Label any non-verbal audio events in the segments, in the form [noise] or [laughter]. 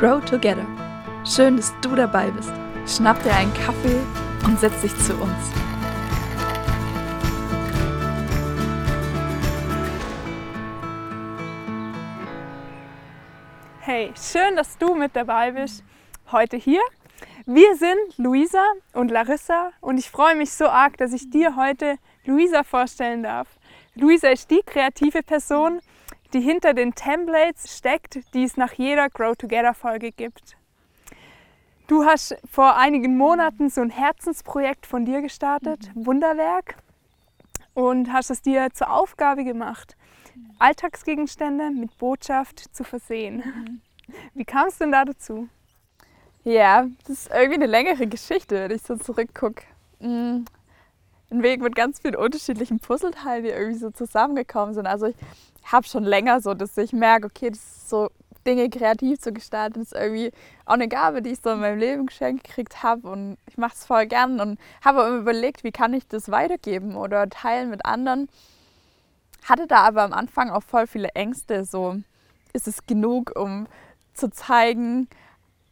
Grow Together. Schön, dass du dabei bist. Schnapp dir einen Kaffee und setz dich zu uns. Hey, schön, dass du mit dabei bist heute hier. Wir sind Luisa und Larissa und ich freue mich so arg, dass ich dir heute Luisa vorstellen darf. Luisa ist die kreative Person, die hinter den Templates steckt, die es nach jeder Grow Together Folge gibt. Du hast vor einigen Monaten so ein Herzensprojekt von dir gestartet, mhm. Wunderwerk, und hast es dir zur Aufgabe gemacht, Alltagsgegenstände mit Botschaft zu versehen. Mhm. Wie kam es denn da dazu? Ja, das ist irgendwie eine längere Geschichte, wenn ich so zurückgucke. Ein Weg mit ganz vielen unterschiedlichen Puzzleteilen, die irgendwie so zusammengekommen sind. Also ich habe schon länger so, dass ich merke, okay, das ist so Dinge kreativ zu gestalten, ist irgendwie auch eine Gabe, die ich so in meinem Leben geschenkt gekriegt habe und ich mache es voll gern und habe immer überlegt, wie kann ich das weitergeben oder teilen mit anderen. Hatte da aber am Anfang auch voll viele Ängste, so ist es genug, um zu zeigen,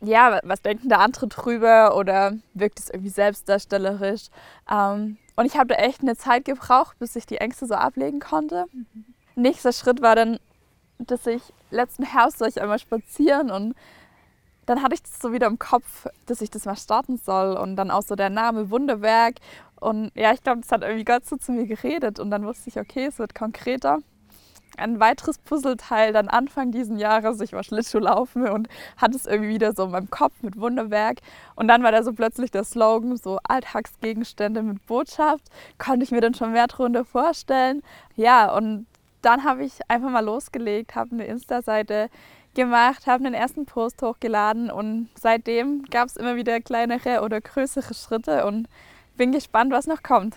ja, was denken da andere drüber oder wirkt es irgendwie selbstdarstellerisch. Ähm, und ich habe da echt eine Zeit gebraucht, bis ich die Ängste so ablegen konnte. Mhm nächster Schritt war dann, dass ich letzten Herbst war ich einmal spazieren und dann hatte ich das so wieder im Kopf, dass ich das mal starten soll und dann auch so der Name Wunderwerk und ja, ich glaube, das hat irgendwie Gott so zu mir geredet und dann wusste ich, okay, es wird konkreter. Ein weiteres Puzzleteil dann Anfang diesen Jahres, ich war Schlittschuhlaufen und hatte es irgendwie wieder so in meinem Kopf mit Wunderwerk und dann war da so plötzlich der Slogan, so Alltagsgegenstände mit Botschaft, konnte ich mir dann schon mehr darunter vorstellen. Ja, und dann habe ich einfach mal losgelegt, habe eine Insta-Seite gemacht, habe einen ersten Post hochgeladen und seitdem gab es immer wieder kleinere oder größere Schritte und bin gespannt, was noch kommt.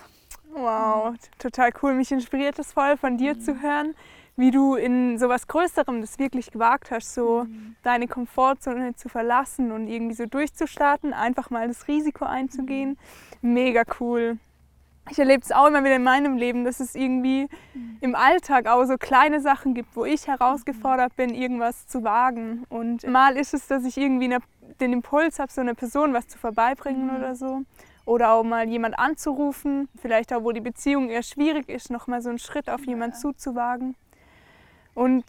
Wow, total cool. Mich inspiriert es voll, von dir mhm. zu hören, wie du in sowas Größerem das wirklich gewagt hast, so mhm. deine Komfortzone zu verlassen und irgendwie so durchzustarten, einfach mal das Risiko einzugehen. Mhm. Mega cool ich erlebe es auch immer wieder in meinem Leben, dass es irgendwie mhm. im Alltag auch so kleine Sachen gibt, wo ich herausgefordert bin, irgendwas zu wagen. Und mal ist es, dass ich irgendwie eine, den Impuls habe, so einer Person was zu vorbeibringen mhm. oder so. Oder auch mal jemand anzurufen, vielleicht auch, wo die Beziehung eher schwierig ist, nochmal so einen Schritt auf jemanden zuzuwagen. Und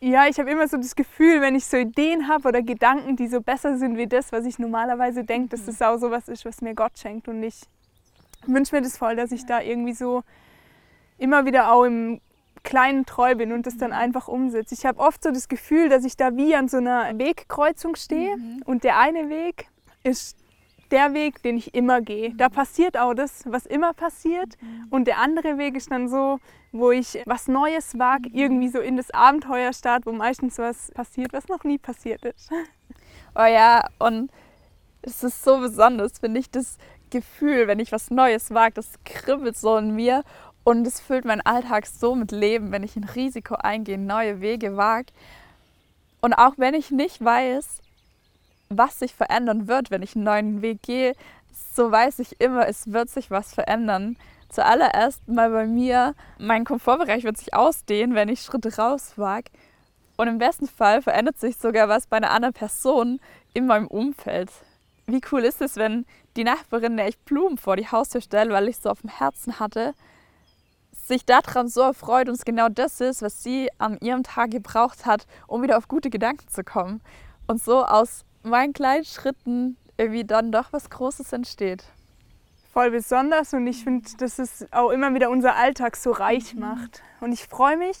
ja, ich habe immer so das Gefühl, wenn ich so Ideen habe oder Gedanken, die so besser sind wie das, was ich normalerweise denke, dass das auch so was ist, was mir Gott schenkt und nicht wünsche mir das voll, dass ich da irgendwie so immer wieder auch im Kleinen treu bin und das dann einfach umsetze. Ich habe oft so das Gefühl, dass ich da wie an so einer Wegkreuzung stehe mhm. und der eine Weg ist der Weg, den ich immer gehe. Da passiert auch das, was immer passiert. Mhm. Und der andere Weg ist dann so, wo ich was Neues wage, mhm. irgendwie so in das Abenteuer starte, wo meistens was passiert, was noch nie passiert ist. [laughs] Oh ja, und es ist so besonders, finde ich, das Gefühl, wenn ich was Neues wage, das kribbelt so in mir und es füllt meinen Alltag so mit Leben, wenn ich ein Risiko eingehe, neue Wege wage. Und auch wenn ich nicht weiß, was sich verändern wird, wenn ich einen neuen Weg gehe, so weiß ich immer, es wird sich was verändern. Zuallererst mal bei mir, mein Komfortbereich wird sich ausdehnen, wenn ich Schritte raus wage. Und im besten Fall verändert sich sogar was bei einer anderen Person in meinem Umfeld. Wie cool ist es, wenn die Nachbarin, der ich Blumen vor die Haustür stelle, weil ich so auf dem Herzen hatte, sich daran so erfreut und es genau das ist, was sie an ihrem Tag gebraucht hat, um wieder auf gute Gedanken zu kommen. Und so aus meinen kleinen Schritten irgendwie dann doch was Großes entsteht. Voll besonders und ich finde, dass es auch immer wieder unser Alltag so reich mhm. macht. Und ich freue mich,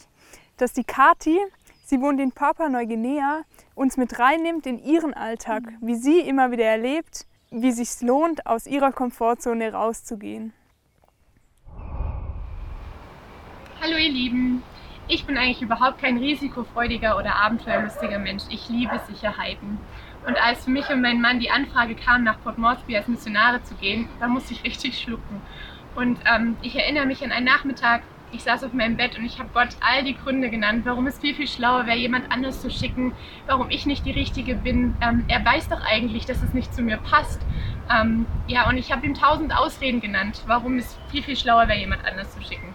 dass die Kati, sie wohnt in Papua Neuguinea, uns mit reinnimmt in ihren Alltag, mhm. wie sie immer wieder erlebt, wie es sich lohnt, aus ihrer Komfortzone rauszugehen. Hallo ihr Lieben, ich bin eigentlich überhaupt kein risikofreudiger oder abenteuerlustiger Mensch. Ich liebe Sicherheiten. Und als für mich und meinen Mann die Anfrage kam, nach Port Moresby als Missionare zu gehen, da musste ich richtig schlucken. Und ähm, ich erinnere mich an einen Nachmittag, ich saß auf meinem Bett und ich habe Gott all die Gründe genannt, warum es viel, viel schlauer wäre, jemand anders zu schicken, warum ich nicht die Richtige bin. Ähm, er weiß doch eigentlich, dass es nicht zu mir passt. Ähm, ja, und ich habe ihm tausend Ausreden genannt, warum es viel, viel schlauer wäre, jemand anders zu schicken.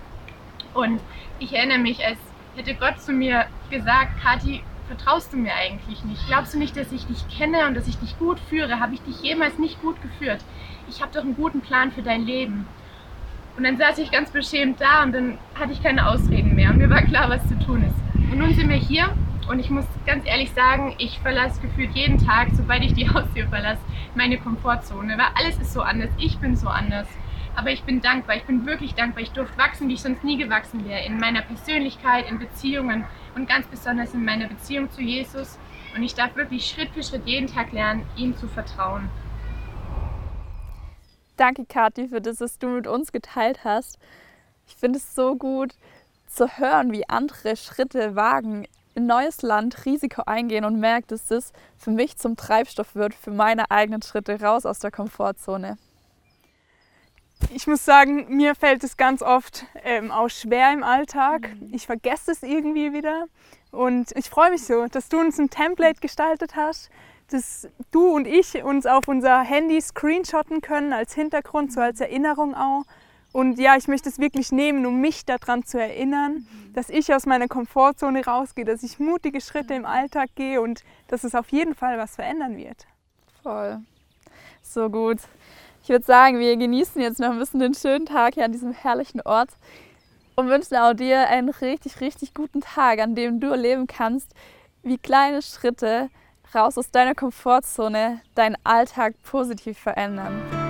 Und ich erinnere mich, als hätte Gott zu mir gesagt, Kathi, vertraust du mir eigentlich nicht? Glaubst du nicht, dass ich dich kenne und dass ich dich gut führe? Habe ich dich jemals nicht gut geführt? Ich habe doch einen guten Plan für dein Leben. Und dann saß ich ganz beschämt da und dann hatte ich keine Ausreden mehr. Und mir war klar, was zu tun ist. Und nun sind wir hier und ich muss ganz ehrlich sagen, ich verlasse gefühlt jeden Tag, sobald ich die [laughs] Haustür verlasse, meine Komfortzone. Weil alles ist so anders. Ich bin so anders. Aber ich bin dankbar, ich bin wirklich dankbar. Ich durfte wachsen, wie ich sonst nie gewachsen wäre. In meiner Persönlichkeit, in Beziehungen und ganz besonders in meiner Beziehung zu Jesus. Und ich darf wirklich Schritt für Schritt jeden Tag lernen, ihm zu vertrauen. Danke, Kathi, für das, was du mit uns geteilt hast. Ich finde es so gut zu hören, wie andere Schritte wagen, in neues Land Risiko eingehen und merkt, dass das für mich zum Treibstoff wird für meine eigenen Schritte raus aus der Komfortzone. Ich muss sagen, mir fällt es ganz oft ähm, auch schwer im Alltag. Ich vergesse es irgendwie wieder. Und ich freue mich so, dass du uns ein Template gestaltet hast, dass du und ich uns auf unser Handy screenshotten können als Hintergrund, so als Erinnerung auch. Und ja, ich möchte es wirklich nehmen, um mich daran zu erinnern, dass ich aus meiner Komfortzone rausgehe, dass ich mutige Schritte im Alltag gehe und dass es auf jeden Fall was verändern wird. Voll. So gut. Ich würde sagen, wir genießen jetzt noch ein bisschen den schönen Tag hier an diesem herrlichen Ort und wünschen auch dir einen richtig, richtig guten Tag, an dem du erleben kannst, wie kleine Schritte raus aus deiner Komfortzone deinen Alltag positiv verändern.